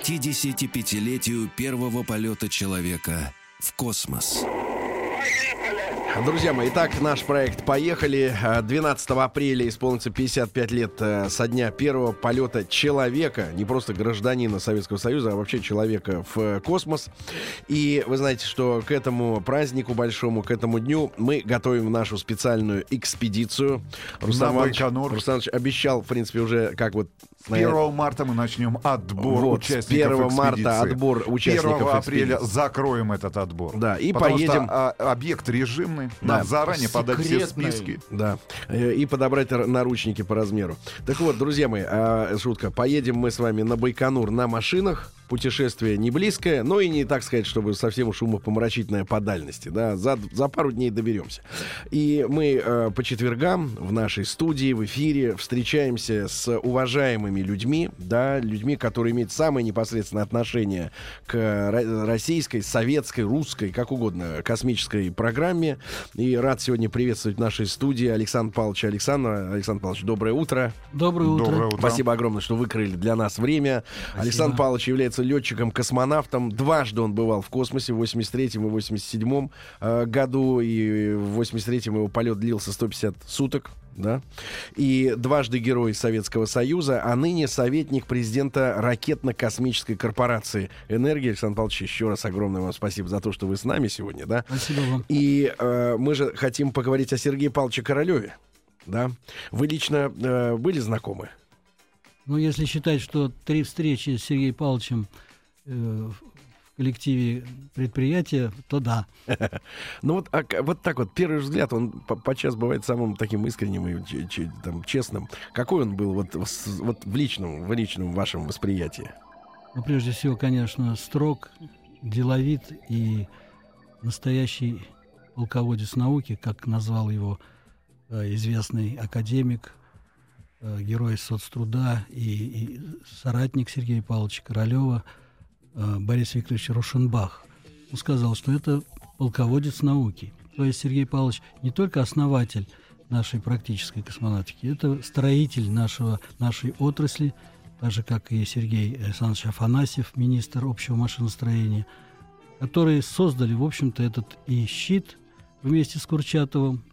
К 55-летию первого полета человека в космос. Друзья мои, итак, наш проект «Поехали». 12 апреля исполнится 55 лет э, со дня первого полета человека, не просто гражданина Советского Союза, а вообще человека в э, космос. И вы знаете, что к этому празднику большому, к этому дню мы готовим нашу специальную экспедицию. Рустам Иванович. Рустам Иванович обещал, в принципе, уже как вот... С 1 марта мы начнем отбор Вот, с участников 1 марта экспедиции. отбор участников 1 апреля экспедиции. закроем этот отбор. Да, и Потому поедем- Что, а, объект режимный. Да. Надо заранее подать все Секретный. списки. Да, э, и подобрать наручники по размеру. Так вот, друзья мои, а, шутка. Поедем мы с вами на Байконур на машинах. Путешествие не близкое, но и не, так сказать, чтобы совсем уж умопомрачительное по дальности. Да, за, за пару дней доберемся. И мы э, по четвергам в нашей студии, в эфире встречаемся с уважаемыми людьми, да, людьми, которые имеют самое непосредственное отношение к ро- российской, советской, русской, как угодно, космической программе. И рад сегодня приветствовать в нашей студии Александра Павловича Александра. Александр Павлович, доброе утро. Доброе утро. Доброе утро. Спасибо огромное, что выкрыли для нас время. Александр Павлович является летчиком-космонавтом. Дважды он бывал в космосе в 83-м и 87-м э, году. И в 83-м его полет длился 150 суток. Да? И дважды герой Советского Союза, а ныне советник президента ракетно-космической корпорации «Энергия». Александр Павлович, еще раз огромное вам спасибо за то, что вы с нами сегодня. Да? Спасибо вам. И э, мы же хотим поговорить о Сергее Павловиче Королеве. Да? Вы лично э, были знакомы? Ну, если считать, что три встречи с Сергеем Павловичем э, в коллективе предприятия, то да. Ну вот, а вот так вот, первый взгляд, он по- подчас бывает самым таким искренним и че- че- там, честным. Какой он был вот, вот в личном, в личном вашем восприятии? Ну, прежде всего, конечно, строг, деловит и настоящий полководец науки, как назвал его э, известный академик, герой соцтруда и, и соратник Сергея Павловича Королева э, Борис Викторович Рушенбах. Он сказал, что это полководец науки. То есть Сергей Павлович не только основатель нашей практической космонавтики, это строитель нашего, нашей отрасли, так же, как и Сергей Александрович Афанасьев, министр общего машиностроения, которые создали, в общем-то, этот и щит вместе с Курчатовым,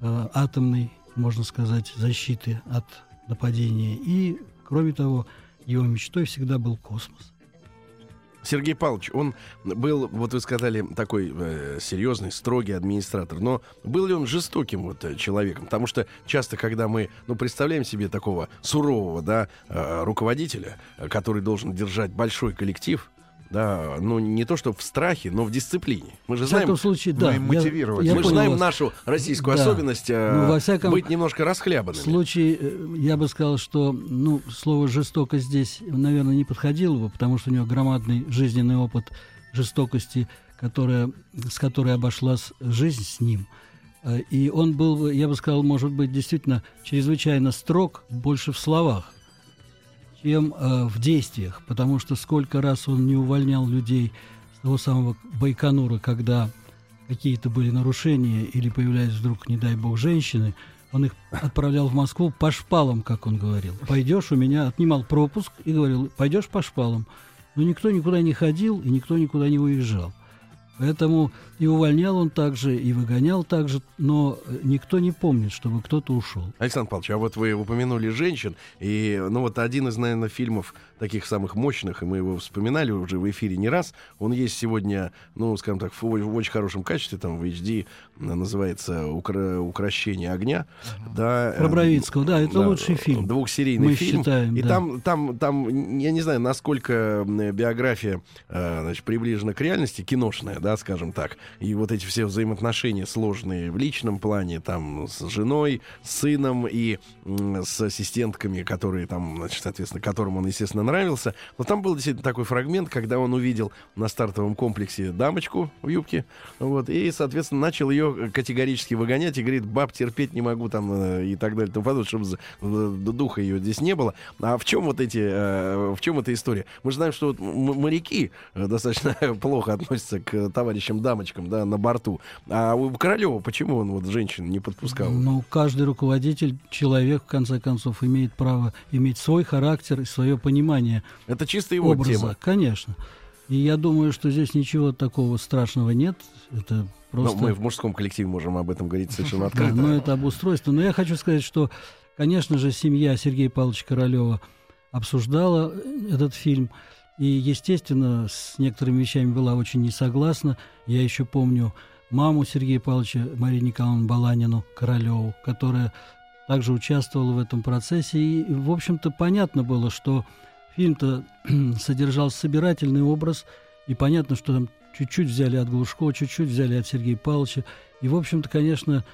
э, атомной, можно сказать, защиты от нападения. И, кроме того, его мечтой всегда был космос. Сергей Павлович, он был, вот вы сказали, такой э, серьезный, строгий администратор, но был ли он жестоким вот э, человеком? Потому что часто, когда мы, ну, представляем себе такого сурового, да, э, руководителя, э, который должен держать большой коллектив, да, ну, не то что в страхе, но в дисциплине. Мы же В знаем, случае, да. я- мотивировать. я мы же знаем вас. нашу российскую Да. особенность э, Ну, во всяком быть немножко расхлябанными. случае, э, я бы сказал, что ну, слово жестокость здесь, наверное, не подходило бы, потому что у него громадный жизненный опыт жестокости, которая, с которой обошлась жизнь с ним. Э, И он был, бы, я бы сказал, может быть, действительно чрезвычайно строг, больше в словах, чем э, в действиях, потому что сколько раз он не увольнял людей с того самого Байконура, когда какие-то были нарушения или появлялись вдруг, не дай бог, женщины, он их отправлял в Москву по шпалам, как он говорил. Пойдешь, у меня отнимал пропуск и говорил, пойдешь по шпалам. Но никто никуда не ходил и никто никуда не уезжал. Поэтому и увольнял он также, и выгонял также, но э, никто не помнит, чтобы кто-то ушел. Александр Павлович, а вот вы упомянули женщин, и, ну, вот один из, наверное, фильмов таких самых мощных, и мы его вспоминали уже в эфире не раз, он есть сегодня, ну, скажем так, в, в очень хорошем качестве, там, в HD, называется «Укра- «Укращение огня», да. Про э, Бровицкого, да, это лучший фильм. Двухсерийный Мы фильм. считаем, и да. там, там, там, я не знаю, насколько биография, э, значит, приближена к реальности, киношная, да, да, скажем так. И вот эти все взаимоотношения сложные в личном плане, там, с женой, с сыном и с ассистентками, которые там, значит, соответственно, которым он, естественно, нравился. Но там был действительно такой фрагмент, когда он увидел на стартовом комплексе дамочку в юбке, вот, и, соответственно, начал ее категорически выгонять и говорит, баб, терпеть не могу там э, и так далее, и тому чтобы э, духа ее здесь не было. А в чем вот эти, э, в чем эта история? Мы же знаем, что вот моряки достаточно плохо относятся к товарищам дамочкам, да, на борту. А у Королева почему он вот женщин не подпускал? Ну, каждый руководитель, человек, в конце концов, имеет право иметь свой характер и свое понимание Это чисто его образа. тема. Конечно. И я думаю, что здесь ничего такого страшного нет. Это Но просто... Ну, мы в мужском коллективе можем об этом говорить совершенно Да, открыто. но это обустройство. Но я хочу сказать, что, конечно же, семья Сергея Павловича Королева обсуждала этот фильм. И, естественно, с некоторыми вещами была очень не согласна. Я еще помню маму Сергея Павловича, Марию Николаевну Баланину Королеву, которая также участвовала в этом процессе. И, в общем-то, понятно было, что фильм-то содержал собирательный образ, и понятно, что там чуть-чуть взяли от Глушко, чуть-чуть взяли от Сергея Павловича. И, в общем-то, конечно,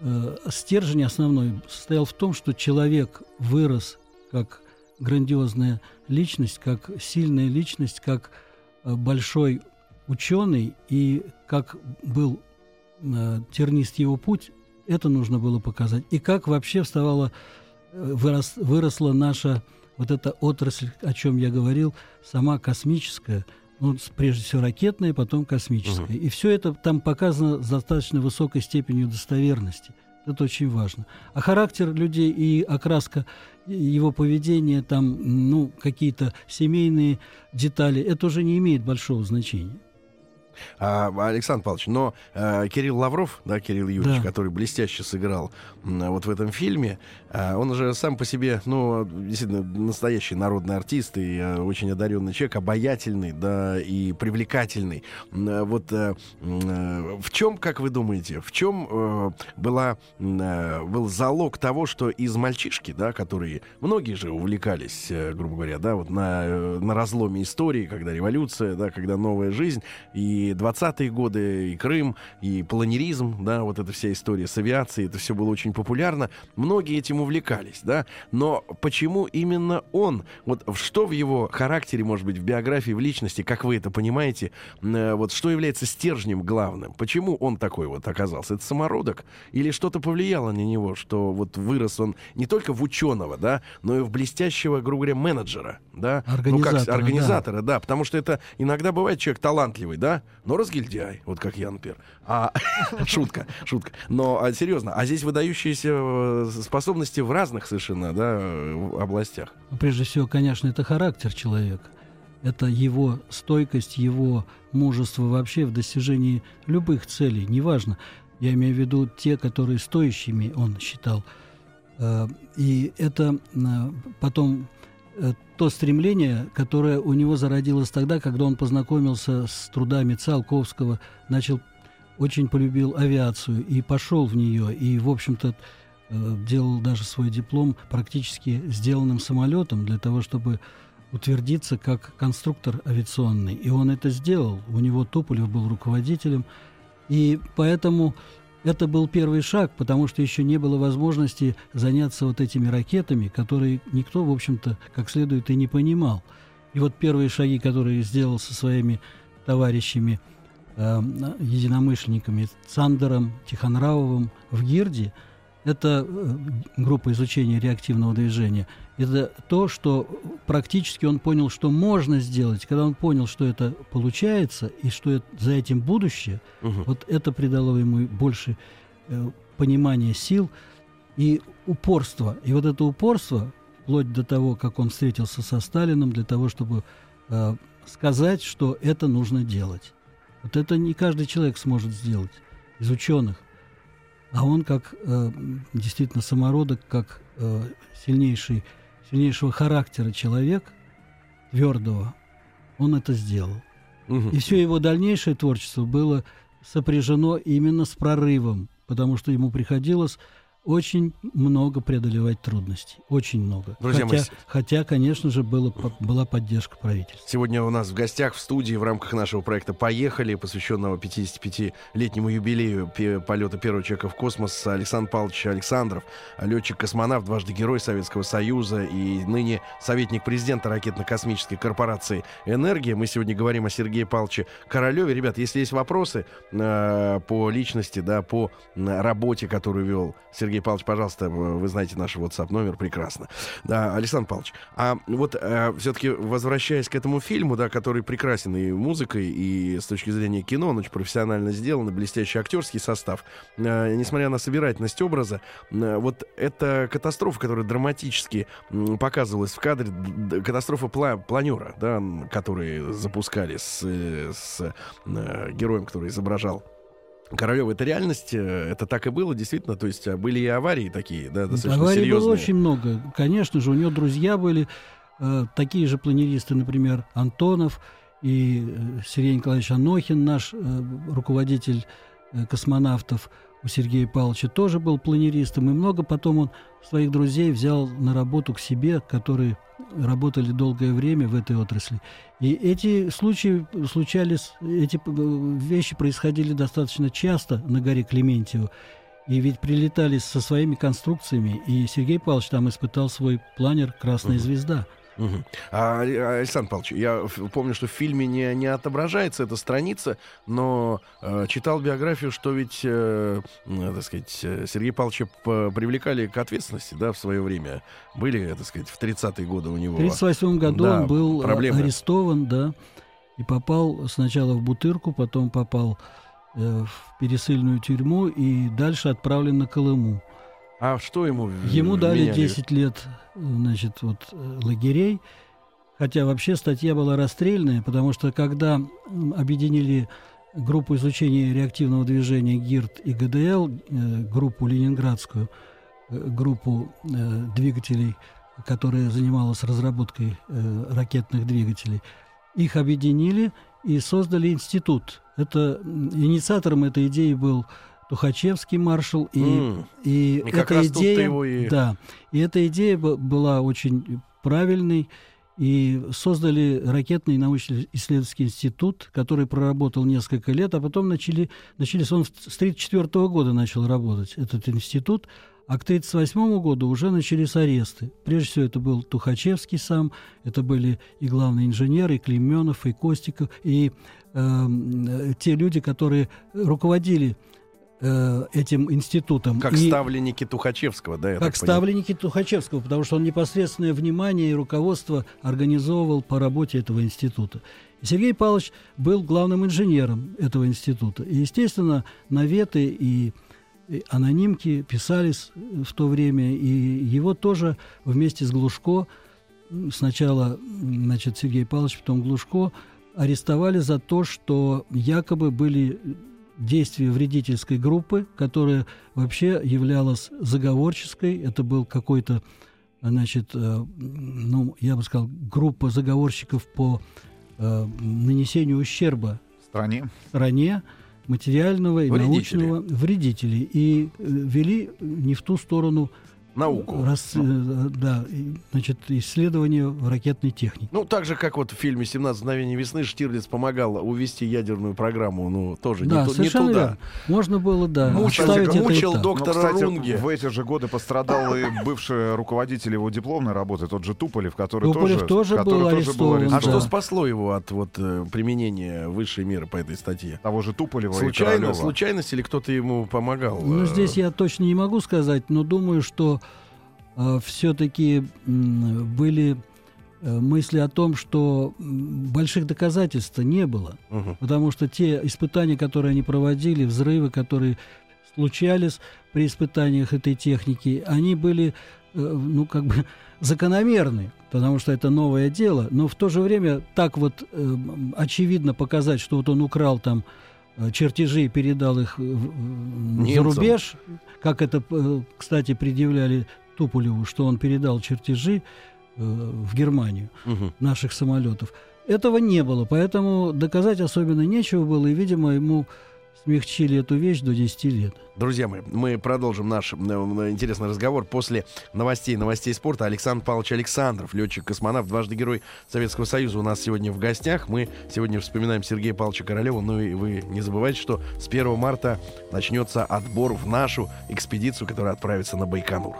э, стержень основной состоял в том, что человек вырос как грандиозная личность, как сильная личность, как э, большой ученый, и как был э, тернист его путь, это нужно было показать. И как вообще вставала, э, вырос, выросла наша вот эта отрасль, о чем я говорил, сама космическая, ну, прежде всего ракетная, потом космическая. И все это там показано с достаточно высокой степенью достоверности. Это очень важно. А характер людей и окраска его поведения, там, ну, какие-то семейные детали, это уже не имеет большого значения. А, Александр Павлович, но э, Кирилл Лавров, да, Кирилл Юрьевич, Да. который блестяще сыграл м, вот в этом фильме, а, он же сам по себе, ну, действительно, настоящий народный артист и э, очень одаренный человек, обаятельный, да, и привлекательный. Э, Вот э, в чем, как вы думаете, в чем э, была, э, был залог того, что из мальчишки, да, которые, многие же увлекались, грубо говоря, да, вот на, на разломе истории, когда революция, да, когда новая жизнь, и 20-е годы, и Крым, и планеризм, да, вот эта вся история с авиацией, это все было очень популярно. Многие этим увлекались, да. Но почему именно он? Вот что в его характере, может быть, в биографии, в личности, как вы это понимаете, э, вот что является стержнем главным? Почему он такой вот оказался? Это самородок? Или что-то повлияло на него, что вот вырос он не только в ученого, да, но и в блестящего, грубо говоря, менеджера, да? Ну, как Организатора, да. организатора, да, потому что это иногда бывает человек талантливый, да, но разгильдяй, вот как я, например. А шутка, шутка. Но а, серьезно, а здесь выдающиеся э, способности в разных совершенно, да, областях. Ну, Прежде всего, конечно, это характер человека. Это его стойкость, его мужество вообще в достижении любых целей, неважно. Я имею в виду те, которые стоящими он считал. Э, И это э, потом то стремление, которое у него зародилось тогда, когда он познакомился с трудами Циолковского, начал очень полюбил авиацию и пошел в нее, и, в общем-то, э, делал даже свой диплом практически сделанным самолетом для того, чтобы утвердиться как конструктор авиационный. И он это сделал. У него Туполев был руководителем. И поэтому это был первый шаг, потому что еще не было возможности заняться вот этими ракетами, которые никто, в общем-то, как следует и не понимал. И вот первые шаги, которые сделал со своими товарищами, э, единомышленниками Цандером, Тихонравовым в Гирде, это э, группа изучения реактивного движения, это то, что практически он понял, что можно сделать. Когда он понял, что это получается и что это- за этим будущее, Мгм. вот это придало ему больше э, понимания сил и упорства. И вот это упорство, вплоть до того, как он встретился со Сталином, для того, чтобы э, сказать, что это нужно делать. Вот это не каждый человек сможет сделать из ученых. А он как э, действительно самородок, как э, сильнейший, сильнейшего характера человек, твердого, он это сделал. Мгм. И все его дальнейшее творчество было сопряжено именно с прорывом, потому что ему приходилось очень много преодолевать трудностей. Очень много. Друзья хотя, мои, хотя, конечно же, было, была поддержка правительства. Сегодня у нас в гостях в студии в рамках нашего проекта «Поехали», посвященного 55-летнему юбилею полета первого человека в космос, Александр Павлович Александров, летчик-космонавт, дважды Герой Советского Союза и ныне советник президента ракетно-космической корпорации «Энергия». Мы сегодня говорим о Сергее Павловиче Королеве. Ребят, если есть вопросы э, по личности, да, по работе, которую вел Сергей Павлович, пожалуйста, вы знаете наш WhatsApp номер прекрасно. Да, Александр Павлович, а вот все-таки возвращаясь к этому фильму, да, который прекрасен и музыкой, и с точки зрения кино, он очень профессионально сделан, и блестящий актерский состав, э, несмотря на собирательность образа, э, вот эта катастрофа, которая драматически м, показывалась в кадре, катастрофа пла- планера, да, который запускали с, э, с э, героем, который изображал Королева, это реальность, э, это так и было, действительно, то есть а, были и аварии такие, да, достаточно Аварий серьезные. было очень много. Конечно же, у него друзья были, э, такие же планеристы, например, Антонов и э, Сергей Николаевич Анохин, наш э, руководитель э, космонавтов. У Сергея Павловича тоже был планеристом. И много потом он своих друзей взял на работу к себе, которые работали долгое время в этой отрасли. И эти случаи случались, эти э, вещи происходили достаточно часто на горе Клементьево. И ведь прилетали со своими конструкциями, и Сергей Павлович там испытал свой планер «Красная Мгм. звезда». Мгм. А, Александр Павлович, я помню, что в фильме не, не отображается эта страница, но э, читал биографию, что ведь, э, м, так сказать, э, Сергея Павловича привлекали к ответственности, да, в свое время. Были, так сказать, в 30-е годы у него. В 1938 году Да, он был э, проблемы. арестован, да, и попал сначала в Бутырку, потом попал э, в пересыльную тюрьму и дальше отправлен на Колыму. А что ему Ему дали вменяли? 10 лет, значит, вот э, лагерей. Хотя вообще статья была расстрельная, потому что когда объединили группу изучения реактивного движения ГИРД и ГДЛ, э, группу ленинградскую, э, группу э, двигателей, которая занималась разработкой э, ракетных двигателей, их объединили и создали институт. Это инициатором этой идеи был Тухачевский маршал и М, и, И эта идея, его и- да, и эта идея была очень правильной, и создали ракетный научно-исследовательский институт, который проработал несколько лет, а потом начали, начались, он с 1934 года начал работать, этот институт, а к 1938 году уже начались аресты. Прежде всего, это был Тухачевский сам, это были и главные инженеры, и Клеменов, и Костиков, и эм, э, те люди, которые руководили э, этим институтом. Как И- ставленники Тухачевского, да, как ставленники Тухачевского, потому что он непосредственное внимание и руководство организовывал по работе этого института. И Сергей Павлович был главным инженером этого института. И, естественно, наветы и и анонимки писались в то время, и его тоже вместе с Глушко, сначала значит, Сергей Павлович, потом Глушко, арестовали за то, что якобы были действия вредительской группы, которая вообще являлась заговорческой. Это был какой-то, значит, э, ну, я бы сказал, группа заговорщиков по э, нанесению ущерба стране. стране материального и Вредители. научного вредителей и э, вели не в ту сторону Науку. рас- э, да, значит, исследования в ракетной технике. Ну, так же, как вот в фильме «17 мгновений весны» Штирлиц помогал увести ядерную программу, ну, тоже да, не, ту- не совершенно туда. верно. Можно было, да, Мучил- оставить это мучил док- Доктора ну, кстати, Рунге. в эти же годы пострадал и бывший руководитель его дипломной работы, тот же Туполев, который Туполев тоже который был тоже арестован, А Да. что спасло его от вот э, применения высшей меры по этой статье? Того же Туполева Случайно, случайность или кто-то ему помогал? Ну, э, здесь я точно не могу сказать, но думаю, что все-таки были э, мысли о том, что больших доказательств не было. мгм. Потому что те испытания, которые они проводили, взрывы, которые случались при испытаниях этой техники, они были, э, ну, как бы закономерны, потому что это новое дело. Но в то же время так вот э, очевидно показать, что вот он украл там чертежи и передал их в- за Немцам. рубеж, как это, кстати, предъявляли Туполеву, что он передал чертежи э, в Германию Мгм. наших самолетов. Этого не было, поэтому доказать особенно нечего было, и, видимо, ему смягчили эту вещь до 10 лет. Друзья мои, мы продолжим наш э, интересный разговор после новостей, новостей спорта. Александр Павлович Александров, летчик-космонавт, дважды герой Советского Союза у нас сегодня в гостях. Мы сегодня вспоминаем Сергея Павловича Королева. Ну и вы не забывайте, что с 1 марта начнется отбор в нашу экспедицию, которая отправится на Байконур.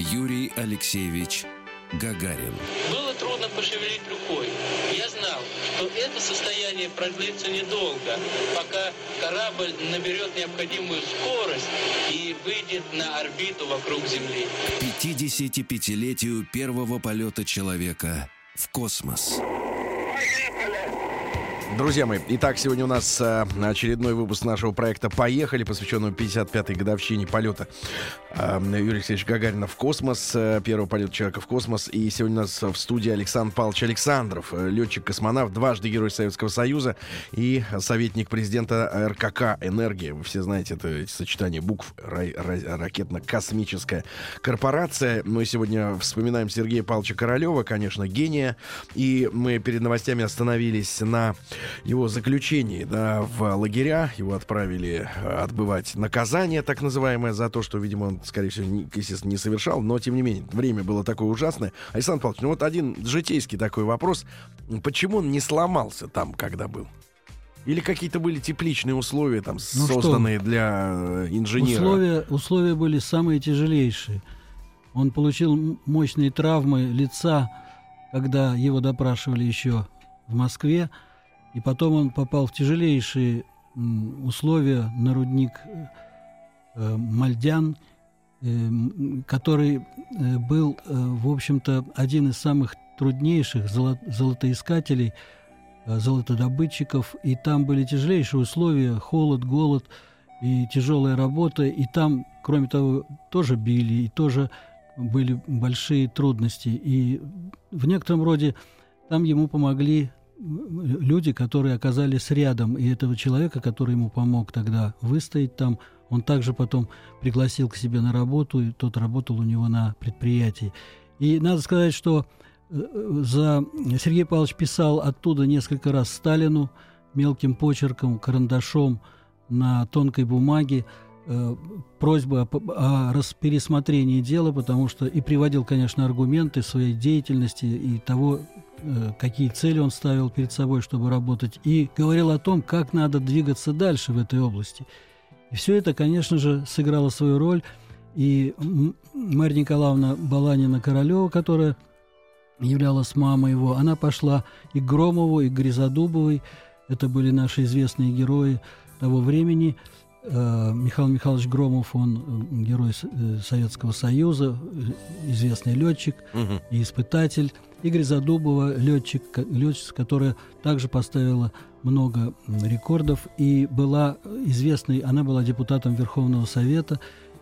Юрий Алексеевич Гагарин. Было трудно пошевелить рукой. Я знал, что это состояние продлится недолго, пока корабль наберет необходимую скорость и выйдет на орбиту вокруг Земли. К 55-летию первого полета человека в космос. Друзья мои, итак, сегодня у нас э, очередной выпуск нашего проекта «Поехали», посвященного 55-й годовщине полета э, Юрия Алексеевича Гагарина в космос, э, первого полета человека в космос. И сегодня у нас в студии Александр Павлович Александров, э, летчик-космонавт, дважды Герой Советского Союза и советник президента РКК «Энергия». Вы все знаете это эти сочетания букв ра- ра- ракетно-космическая корпорация. Мы сегодня вспоминаем Сергея Павловича Королева, конечно, гения. И мы перед новостями остановились на его заключении да, в лагеря. Его отправили э, отбывать наказание, так называемое, за то, что, видимо, он, скорее всего, не, естественно, не совершал. Но, тем не менее, время было такое ужасное. Александр Павлович, ну вот один житейский такой вопрос. Почему он не сломался там, когда был? Или какие-то были тепличные условия там Ну созданные для э, инженера? Условия, условия были самые тяжелейшие. Он получил мощные травмы лица, когда его допрашивали еще в Москве. И потом он попал в тяжелейшие условия на рудник э, э, Мальдян, э, который был, в общем-то, один из самых труднейших золо- золотоискателей, золотодобытчиков. И там были тяжелейшие условия, холод, голод и тяжелая работа. И там, кроме того, тоже били, и тоже были большие трудности. И в некотором роде там ему помогли люди, которые оказались рядом, и этого человека, который ему помог тогда выстоять там, он также потом пригласил к себе на работу, и тот работал у него на предприятии. И надо сказать, что э, за Сергей Павлович писал оттуда несколько раз Сталину мелким почерком, карандашом на тонкой бумаге э, просьбы о, о пересмотрении дела, потому что и приводил, конечно, аргументы своей деятельности и того, какие цели он ставил перед собой, чтобы работать, и говорил о том, как надо двигаться дальше в этой области. И все это, конечно же, сыграло свою роль. И Марья Николаевна Баланина-Королева, которая являлась мамой его, она пошла и к Громову, и к Гризодубовой. Это были наши известные герои того времени. Э, Михаил Михайлович Громов, он э, герой э, Советского Союза, известный летчик и испытатель. Игорь Задубова, летчик, летчица, которая также поставила много рекордов и была известной, она была депутатом Верховного Совета,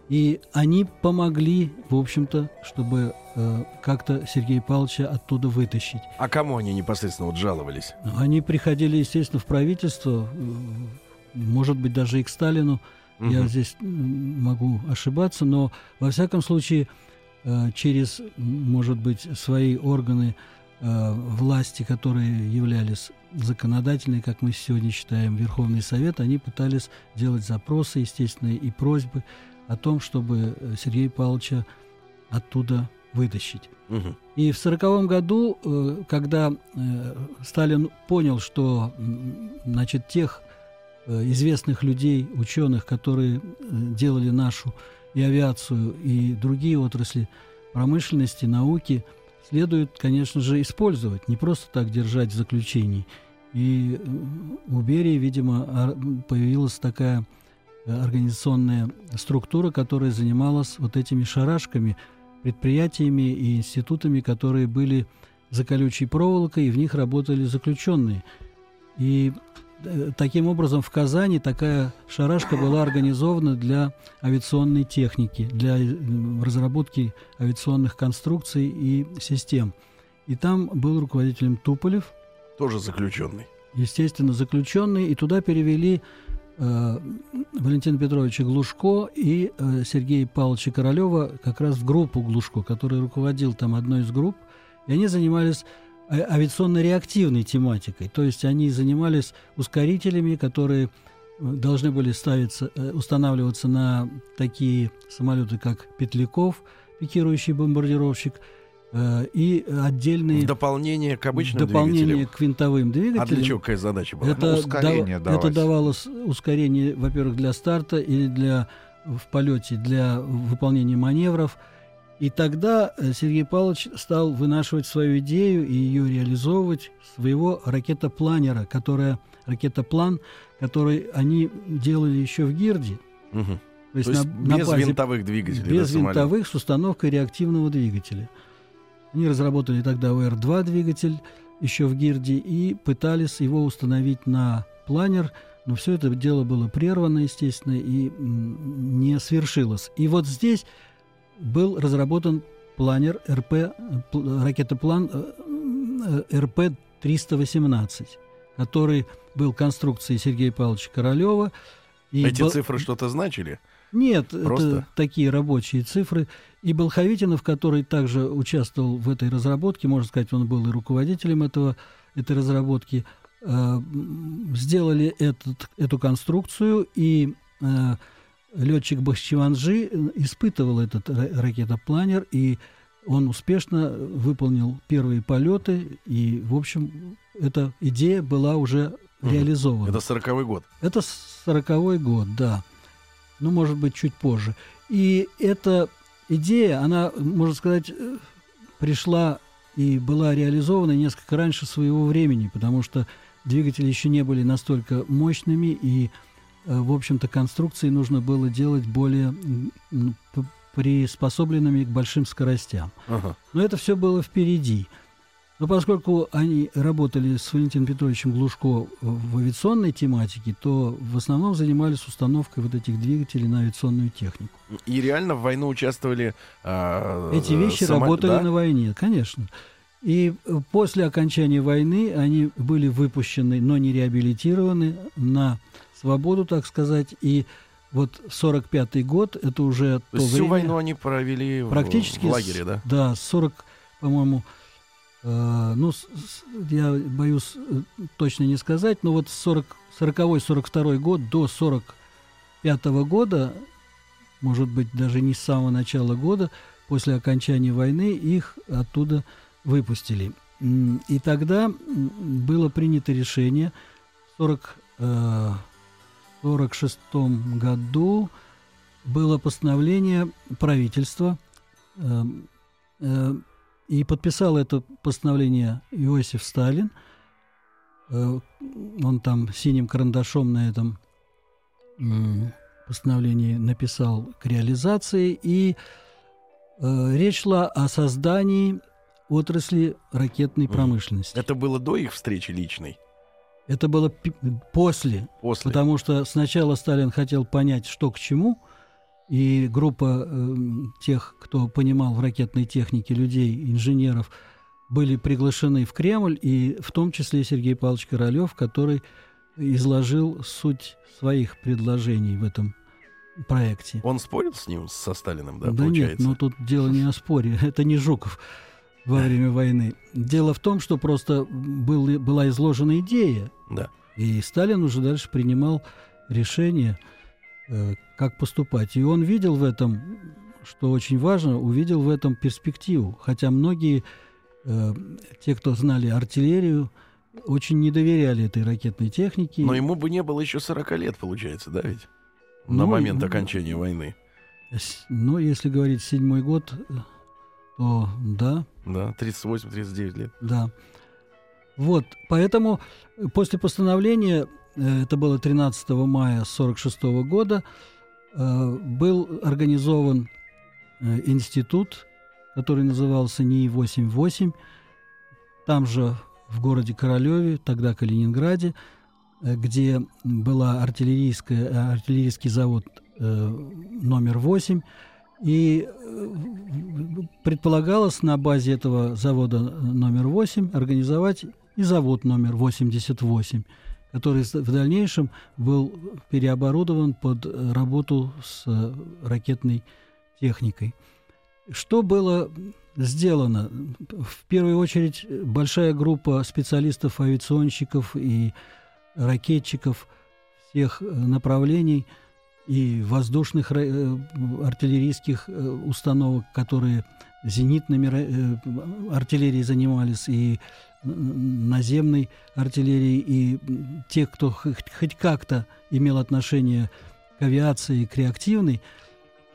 и они помогли, в общем-то, чтобы э, как-то Сергея Павловича оттуда вытащить. А кому они непосредственно вот жаловались? Они приходили, естественно, в правительство, может быть, даже и к Сталину. Я Мгм. здесь м, могу ошибаться, но во всяком случае э, через, может быть, свои органы э, власти, которые являлись законодательной, как мы сегодня считаем, Верховный Совет, они пытались делать запросы, естественно, и просьбы о том, чтобы э, Сергея Павловича оттуда вытащить. Мгм. И в сороковом году, э, когда э, Сталин понял, что значит, тех э, известных людей, ученых, которые э, делали нашу и авиацию, и другие отрасли промышленности, науки, следует, конечно же, использовать, не просто так держать в заключении. И э, у Берии, видимо, появилась такая э, организационная структура, которая занималась вот этими шарашками, предприятиями и институтами, которые были за колючей проволокой, и в них работали заключенные. И э, таким образом в Казани такая шарашка была организована для авиационной техники, для э, разработки авиационных конструкций и систем. И там был руководителем Туполев, Тоже заключенный. естественно, заключенный, и туда перевели э, Валентина Петровича Глушко и э, Сергея Павловича Королева как раз в группу Глушко, который руководил там одной из групп, и они занимались авиационно-реактивной тематикой. То есть они занимались ускорителями, которые э, должны были ставиться, э, устанавливаться на такие самолеты, как Петляков, пикирующий бомбардировщик, э, и отдельные В дополнение к обычным дополнения двигателям. к винтовым двигателям. А для чего какая задача была? Это, Ну, ускорение дав- это давало ускорение, во-первых, для старта или для в полете для выполнения маневров. И тогда э, Сергей Павлович стал вынашивать свою идею и ее реализовывать своего ракетопланера, которая ракетоплан, который они делали еще в Гирде. Мгм. То есть, То есть на, на без базе винтовых двигателей. да, без самолет? винтовых с установкой реактивного двигателя. Они разработали тогда УР-2 двигатель еще в Гирде и пытались его установить на планер, но все это дело было прервано, естественно, и не свершилось. И вот здесь был разработан планер РП, пл- ракетоплан э, э, РП-318, который был конструкцией Сергея Павловича Королева. И Эти был- цифры что-то значили? нет, Просто? это такие рабочие цифры. И Болховитинов, который также участвовал в этой разработке, можно сказать, он был и руководителем этого, этой разработки, э, сделали этот, эту конструкцию, и э, летчик Бахчеванжи э, испытывал этот ра- ракетопланер, и он успешно выполнил первые полеты, и, в общем, эта идея была уже реализована. Это сороковой год. Это сороковой год, да. Ну, может быть, чуть позже. И эта идея, она, можно сказать, э, пришла и была реализована несколько раньше своего времени, потому что двигатели еще не были настолько мощными, и, в общем-то, конструкции нужно было делать более приспособленными к большим скоростям. Ага. Но это все было впереди. Но поскольку они работали с Валентином Петровичем Глушко в авиационной тематике, то в основном занимались установкой вот этих двигателей на авиационную технику. И реально в войну участвовали а, Эти вещи само- работали да? на войне, конечно. И э, после окончания войны они были выпущены, но не реабилитированы на свободу, так сказать. И вот 45-й год, это уже То то всю время... войну они провели Практически в лагере, да? Да, с 40, по-моему, э, ну, с- я боюсь э, точно не сказать, но вот с 40, 40-42 год до 45 года, может быть, даже не с самого начала года, после окончания войны, их оттуда выпустили. И тогда было принято решение в 40, э, 46 году было постановление правительства, э, э, и подписал это постановление Иосиф Сталин. Э, он там синим карандашом на этом постановлении написал к реализации, и э, речь шла о создании отрасли ракетной промышленности. Это было до их встречи личной? Это было после После? Потому что сначала Сталин хотел понять, что к чему, и группа э, тех, кто понимал в ракетной технике, людей, инженеров, были приглашены в Кремль, и в том числе Сергей Павлович Королев, который изложил суть своих предложений в этом проекте. Он спорил с ним, со Сталиным, да, Да нет, получается? ну тут дело не о споре, это не Жуков во время войны. Дело в том, что просто был, была изложена идея, Да. и Сталин уже дальше принимал решение, э, как поступать. И он видел в этом, что очень важно, увидел в этом перспективу. Хотя многие, э, те, кто знали артиллерию, очень не доверяли этой ракетной технике. Но ему бы не было еще 40 лет, получается, да, ведь? На Ну, момент ну, окончания войны. Ну, если говорить седьмой год, э, то да, Да, 38-39 лет. Да. Вот, поэтому э, после постановления, э, это было 13 мая 1946 года, э, был организован институт, который назывался НИИ-88, там же в городе Королеве, тогда Калининграде, где была артиллерийская, артиллерийский завод номер 8, и э, предполагалось на базе этого завода номер 8 организовать и завод номер 88, который в дальнейшем был переоборудован под э, работу с э, ракетной техникой. что было сделано? В первую очередь большая группа специалистов-авиационщиков и ракетчиков всех направлений и воздушных э, артиллерийских э, установок, которые зенитными э, артиллерией занимались, и наземной артиллерии, и те, кто хоть как-то имел отношение к авиации, к реактивной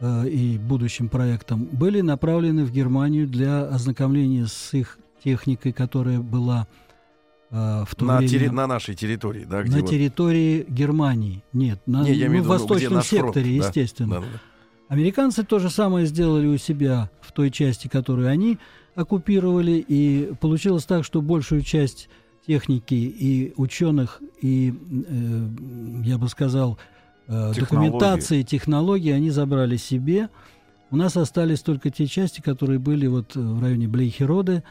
и будущим проектам, были направлены в Германию для ознакомления с их техникой, которая была в то на, время... Терри... на нашей территории, да? на вот... территории Германии. Нет, на Не, я ну, в виду, восточном где секторе, фронт, естественно. Да, да, да. Американцы то же самое сделали у себя в той части, которую они оккупировали, и получилось так, что большую часть техники и ученых, и, э, я бы сказал, э, документации, технологии они забрали себе. У нас остались только те части, которые были вот в районе Блейхероды.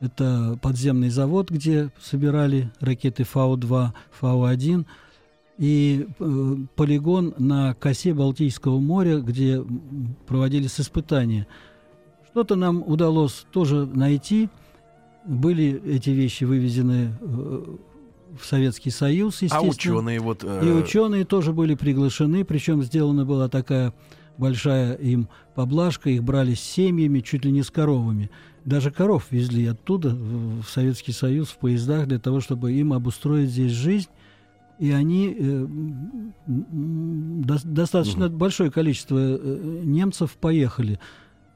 Это подземный завод, где собирали ракеты Фау-2, Фау-1 и э, полигон на косе Балтийского моря, где проводились испытания. Что-то нам удалось тоже найти. Были эти вещи вывезены э, в Советский Союз, А естественно. ученые вот... э, И ученые тоже были приглашены, причем сделана была такая большая им поблажка, их брали с семьями, чуть ли не с коровами. Даже коров везли оттуда в Советский Союз в поездах для того, чтобы им обустроить здесь жизнь. И они, э, до- достаточно большое количество э, немцев поехали.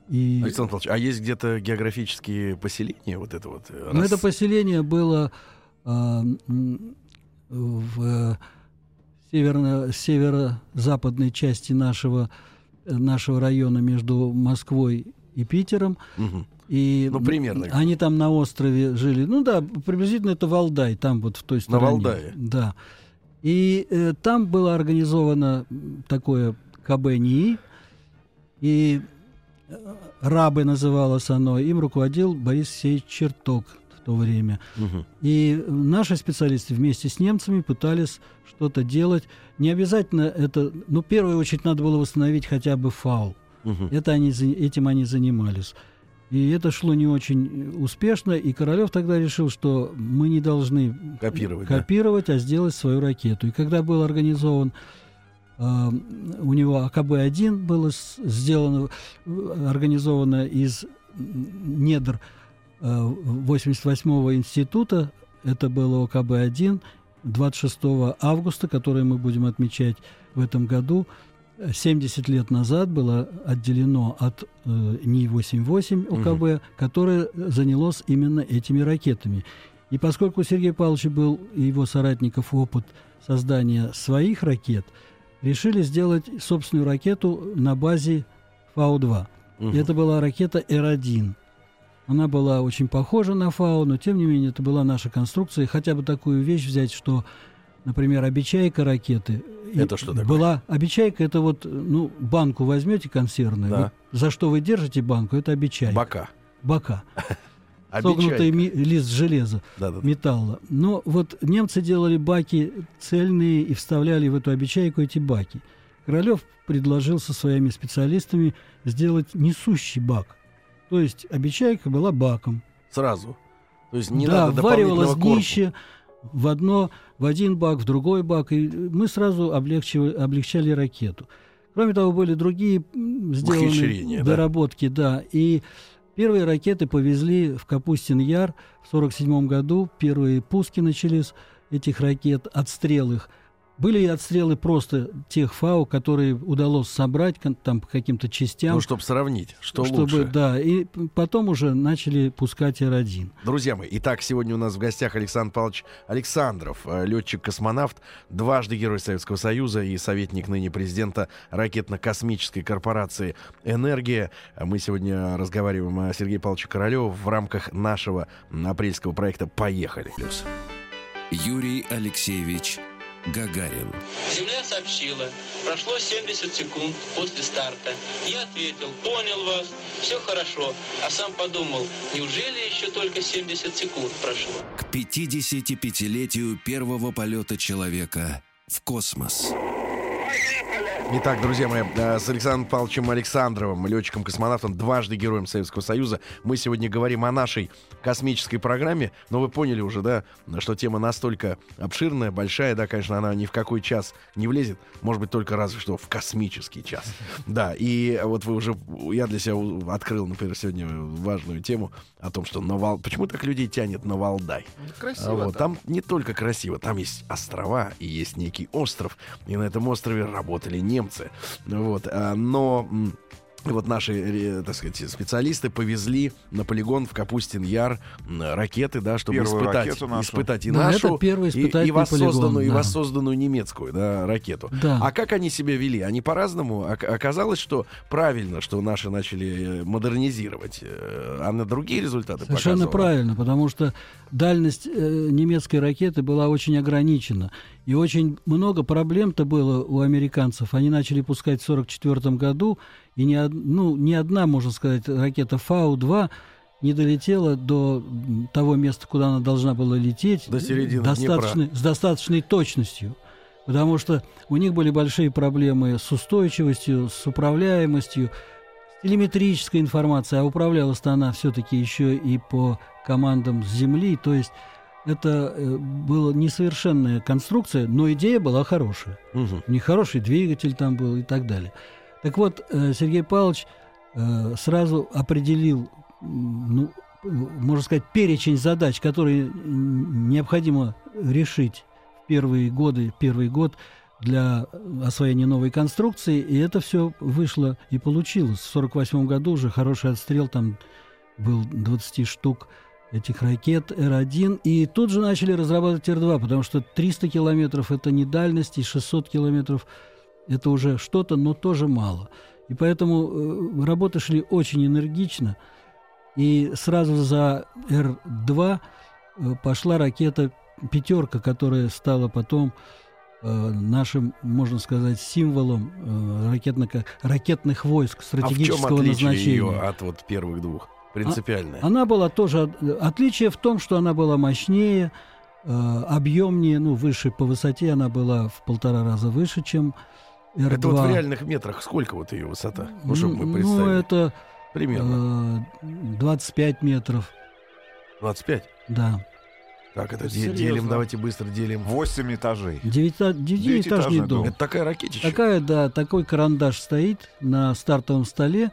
И, Александр Павлович, а есть где-то географические поселения вот это вот? э, но раз- это поселение было м, в э, северно, северо-западной части нашего, э, нашего района между Москвой и Питером. Мгм. И Ну, примерно. Они там на острове жили. Ну да, приблизительно это Валдай, там вот в той стороне. Валдае. Да. И э, там было организовано такое КБ НИИ, и э, Рабы называлось оно, им руководил Борис Сеич Черток в то время. Мгм. И наши специалисты вместе с немцами пытались что-то делать. Не обязательно это... Ну, в первую очередь надо было восстановить хотя бы фау. Мгм. Это они, этим они занимались. И это шло не очень успешно, и Королев тогда решил, что мы не должны Копировать, да. копировать а сделать свою ракету. И когда был организован э, у него АКБ-1 было сделано, э, организовано из недр э, 88-го института, это было ОКБ-1, 26 августа, который мы будем отмечать в этом году, 70 лет назад было отделено от э, НИИ-88 ОКБ, которое занялось именно этими ракетами. И поскольку у Сергея Павловича был и его соратников опыт создания своих ракет, решили сделать собственную ракету на базе Фау-2. Мгм. И это была ракета Р-1. Она была очень похожа на Фау, но тем не менее это была наша конструкция. И хотя бы такую вещь взять, что, например, обечайка ракеты. Это что такое? Была обечайка, это вот, ну, банку возьмете консервную, Да. вот за что вы держите банку, это обечайка. Бока. Бока. Согнутый ми- лист железа Да-да-да. металла. Но вот немцы делали баки цельные и вставляли в эту обечайку эти баки. Королев предложил со своими специалистами сделать несущий бак. То есть обечайка была баком. Сразу. То есть не да, надо вваривалось дополнительного корпуса. В одно, в один бак, в другой бак, и мы сразу облегчивали, облегчали ракету. Кроме того, были другие сделаны Ухищрения, да? доработки, да. И первые ракеты повезли в Капустин Яр в 47 году. Первые пуски начались этих ракет, отстрел их. Были и отстрелы просто тех ФАУ, которые удалось собрать там по каким-то частям. Ну, чтобы сравнить, что чтобы, лучше. да, и потом уже начали пускать Р-1. Друзья мои, итак, сегодня у нас в гостях Александр Павлович Александров, э, летчик-космонавт, дважды Герой Советского Союза и советник ныне президента ракетно-космической корпорации «Энергия». Мы сегодня разговариваем о Сергее Павловиче Королеве в рамках нашего апрельского проекта «Поехали». Плюс. Юрий Алексеевич Гагарин. Земля сообщила, прошло 70 секунд после старта. Я ответил, понял вас, все хорошо. А сам подумал, неужели еще только 70 секунд прошло? К 55-летию первого полета человека в космос. Итак, друзья мои, э, с Александром Павловичем Александровым, летчиком-космонавтом, дважды Героем Советского Союза, мы сегодня говорим о нашей космической программе. Но вы поняли уже, да, что тема настолько обширная, большая, да, конечно, она ни в какой час не влезет. Может быть, только разве что в космический час. Да, и вот вы уже, я для себя открыл, например, сегодня важную тему о том, что на Вал... почему так людей тянет на Валдай. Красиво. Вот, там не только красиво, там есть острова и есть некий остров, и на этом острове работали немцы. Вот, а, но м, вот наши, э, так сказать, специалисты повезли на полигон в Капустин Яр ракеты, да, чтобы Первую испытать, испытать и Да, нашу, это первый и, и воссозданную, полигон, и да. воссозданную немецкую, да, ракету. Да. А как они себя вели? Они по-разному. Ок- Оказалось, что правильно, что наши начали э, модернизировать, э, а на другие результаты Совершенно показывало. правильно, потому что дальность э, немецкой ракеты была очень ограничена. И очень много проблем-то было у американцев. Они начали пускать в 1944 году, и ни, ну, ни одна, можно сказать, ракета Фау-2 не долетела до того места, куда она должна была лететь До середины достаточной- с достаточной точностью. Потому что у них были большие проблемы с устойчивостью, с управляемостью, с телеметрической информацией, а управлялась-то она все-таки еще и по командам с Земли. То есть это э, была несовершенная конструкция, но идея была хорошая. Мгм. У них хороший двигатель там был и так далее. Так вот, э, Сергей Павлович э, сразу определил, ну, э, можно сказать, перечень задач, которые необходимо решить в первые годы, первый год для освоения новой конструкции, и это все вышло и получилось. В 1948 году уже хороший отстрел, там был 20 штук этих ракет Р-1, и тут же начали разрабатывать Р-2, потому что 300 километров – это не дальность, и 600 километров – это уже что-то, но тоже мало. И поэтому э, работы шли очень энергично, и сразу за Р-2 э, пошла ракета «Пятерка», которая стала потом э, нашим, можно сказать, символом ракетно- ракетных войск А в чем стратегического назначения. ее от вот первых двух? Принципиальное. Она была тоже... от- Отличие в том, что она была мощнее, объемнее, ну, выше по высоте, она была в полтора раза выше, чем Р-2. Это вот в реальных метрах сколько вот ее высота? Ну, чтобы мы Ну, представили. это Примерно. э, 25 метров, 25. да. Так, это де- Серьезно. делим, давайте быстро делим. 8 этажей. Девятиэтажный дом. дом. Это такая ракетища. Такая, да, такой карандаш стоит на стартовом столе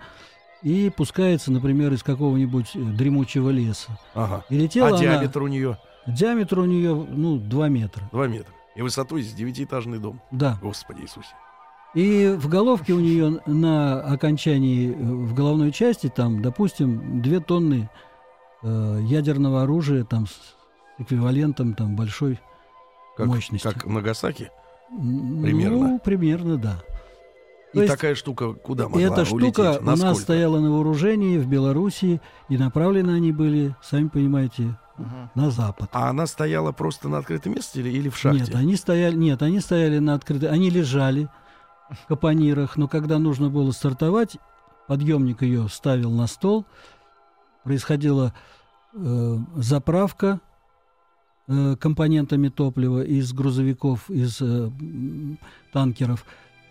и пускается, например, из какого-нибудь э, дремучего леса. Ага. И летела А она- диаметр у нее Диаметр у нее, ну, 2 метра. 2 метра. И высотой здесь девятиэтажный дом. Да. Господи Иисусе. И в головке у нее на окончании, э, в головной части, там, допустим, 2 тонны э, ядерного оружия, там, с эквивалентом, там, большой Как, мощности. как Нагасаки. Примерно? Ну, примерно, да. И То есть такая штука куда И могла эта улететь? штука у нас стояла на вооружении в Белоруссии, и направлены они были, сами понимаете, на запад. А она стояла просто на открытом месте или, или в шахте? Нет, они стояли, нет, они стояли на открытой, они лежали капонирах, но когда нужно было стартовать, подъемник ее ставил на стол, происходила э, заправка э, компонентами топлива из грузовиков, из э, танкеров.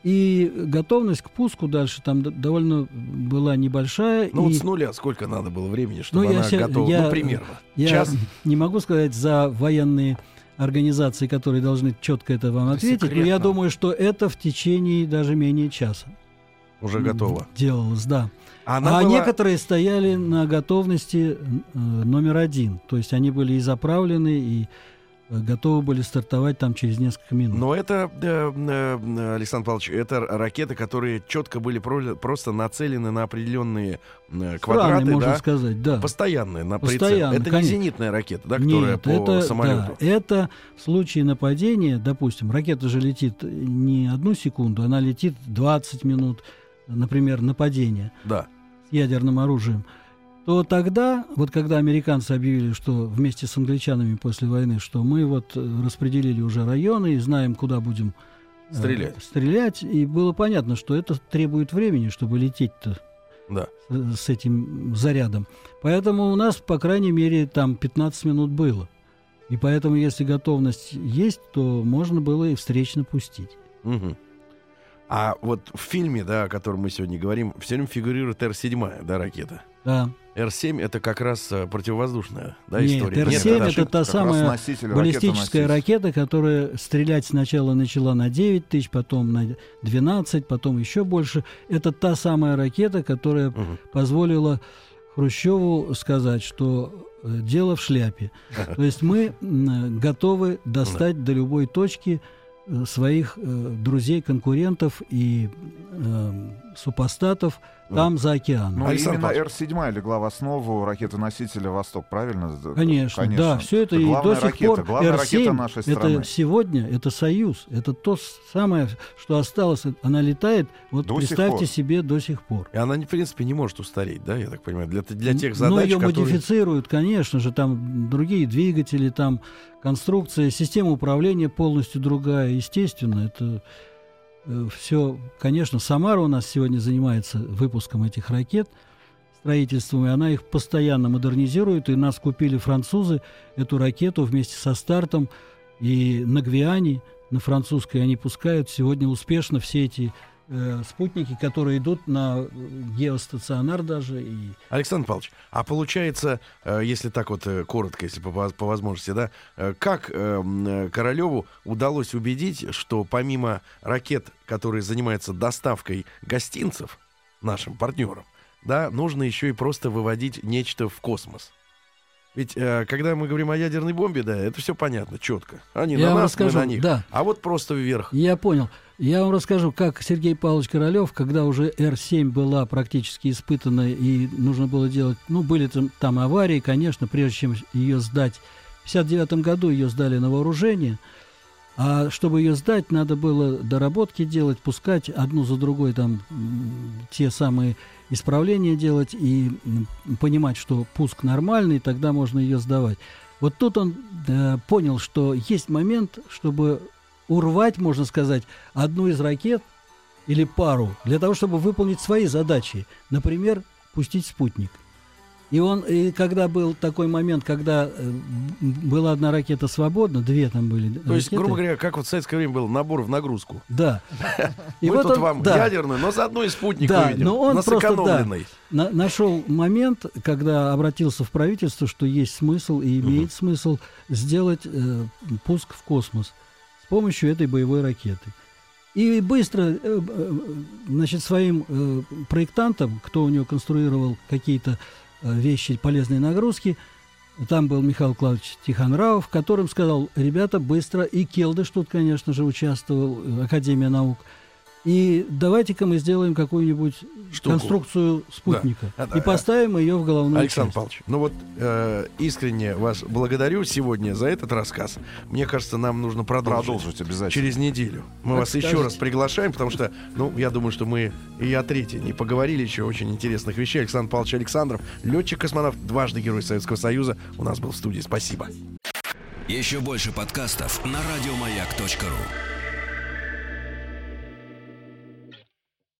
И готовность к пуску дальше там довольно была небольшая. Ну и вот с нуля сколько надо было времени, чтобы Ну, я она се- готова? я- ну, примерно. я Час? не могу сказать за военные организации, которые должны четко это вам Это ответить, но я секретно. думаю, что это в течение даже менее часа Уже готово. делалось, да. Она а была- некоторые стояли на готовности э, номер один, то есть они были и заправлены, и готовы были стартовать там через несколько минут. Но это, э, э, Александр Павлович, это ракеты, которые четко были про- просто нацелены на определенные э, Страны, квадраты, можно да? сказать, да. Постоянные, на прицел. Постоянно, Это не конечно. зенитная ракета, да, которая Нет, по это, самолету. да, это в случае нападения, допустим, ракета же летит не одну секунду, она летит 20 минут, например, нападения Да. с ядерным оружием, то тогда, вот когда американцы объявили, что вместе с англичанами после войны, что мы вот э, распределили уже районы и знаем, куда будем э, Стрелять. стрелять, и было понятно, что это требует времени, чтобы лететь-то Да. э, с этим зарядом. Поэтому у нас, по крайней мере, там 15 минут было. И поэтому, если готовность есть, то можно было и встречно пустить. Мгм. А вот в фильме, да, о котором мы сегодня говорим, все время фигурирует Р-7, да, ракета. Да. Р-7 это как раз э, противовоздушная, да, Нет, история. Р-7 это это ошибка. та самая носитель, баллистическая ракета, которая стрелять сначала начала на 9 тысяч, потом на 12, потом еще больше. Это та самая ракета, которая Мгм. позволила Хрущеву сказать, что э, дело в шляпе. То есть мы готовы достать до любой точки э, своих друзей, конкурентов и супостатов там за океаном. Ну, Александр именно Павлович. Р-7 легла в основу ракеты-носителя «Восток», правильно? Конечно, да, все это, и главная до сих ракета, пор главная ракета Р-7 нашей страны. это сегодня, это союз, это то самое, что осталось, она летает, вот До представьте себе до сих пор. И она, в принципе, не может устареть, да, я так понимаю, для, для тех Но задач, ее которые... модифицируют, конечно же, там другие двигатели, там конструкция, система управления полностью другая, естественно, это все, конечно, Самара у нас сегодня занимается выпуском этих ракет, строительством, и она их постоянно модернизирует, и нас купили французы эту ракету вместе со стартом, и на Гвиане, на французской они пускают сегодня успешно все эти э, спутники, которые идут на э, геостационар даже, и Александр Павлович, а получается, э, если так вот коротко, если по, по возможности, да, как э, Королеву удалось убедить, что помимо ракет, которые занимаются доставкой гостинцев нашим партнерам, да, нужно еще и просто выводить нечто в космос? Ведь э, когда мы говорим о ядерной бомбе, да, это все понятно, четко. Они Я на нас, расскажу, мы на них. да. А вот просто вверх. Я понял. Я вам расскажу, как Сергей Павлович Королев, когда уже Р-7 была практически испытана и нужно было делать, ну, были там, там аварии, конечно, прежде чем ее сдать. В 59 году ее сдали на вооружение, а чтобы ее сдать, надо было доработки делать, пускать одну за другой там те самые исправления делать и понимать, что пуск нормальный, тогда можно ее сдавать. Вот тут он э, понял, что есть момент, чтобы урвать, можно сказать, одну из ракет или пару для того, чтобы выполнить свои задачи. Например, пустить спутник. И он, и когда был такой момент, когда э, была одна ракета свободна, две там были. То есть, ракеты. грубо говоря, как вот в советское время был набор в нагрузку. Да. И мы вот тут он- вам да. ядерную, но заодно и спутник Да, увидим. но он просто, да. На- нашел момент, когда обратился в правительство, что есть смысл и имеет смысл сделать э, пуск в космос с помощью этой боевой ракеты. И быстро, э, э, значит, своим э, проектантам, кто у него конструировал какие-то э, вещи, полезные нагрузки, там был Михаил Клавович Тихонравов, которым сказал, ребята, быстро, и Келдыш тут, конечно же, участвовал, э, Академия наук, и давайте-ка мы сделаем какую-нибудь Штуку. конструкцию спутника Да. И поставим ее в головную Александр часть. Павлович, ну вот э, искренне вас благодарю сегодня за этот рассказ. Мне кажется, нам нужно продолжить. Продолжить обязательно. Через неделю. Мы Как вас еще скажете. раз приглашаем, потому что, ну, я думаю, что мы и о третьей не поговорили еще очень интересных вещей. Александр Павлович Александров, летчик-космонавт, дважды Герой Советского Союза, у нас был в студии. Спасибо. Еще больше подкастов на радиомаяк.ру.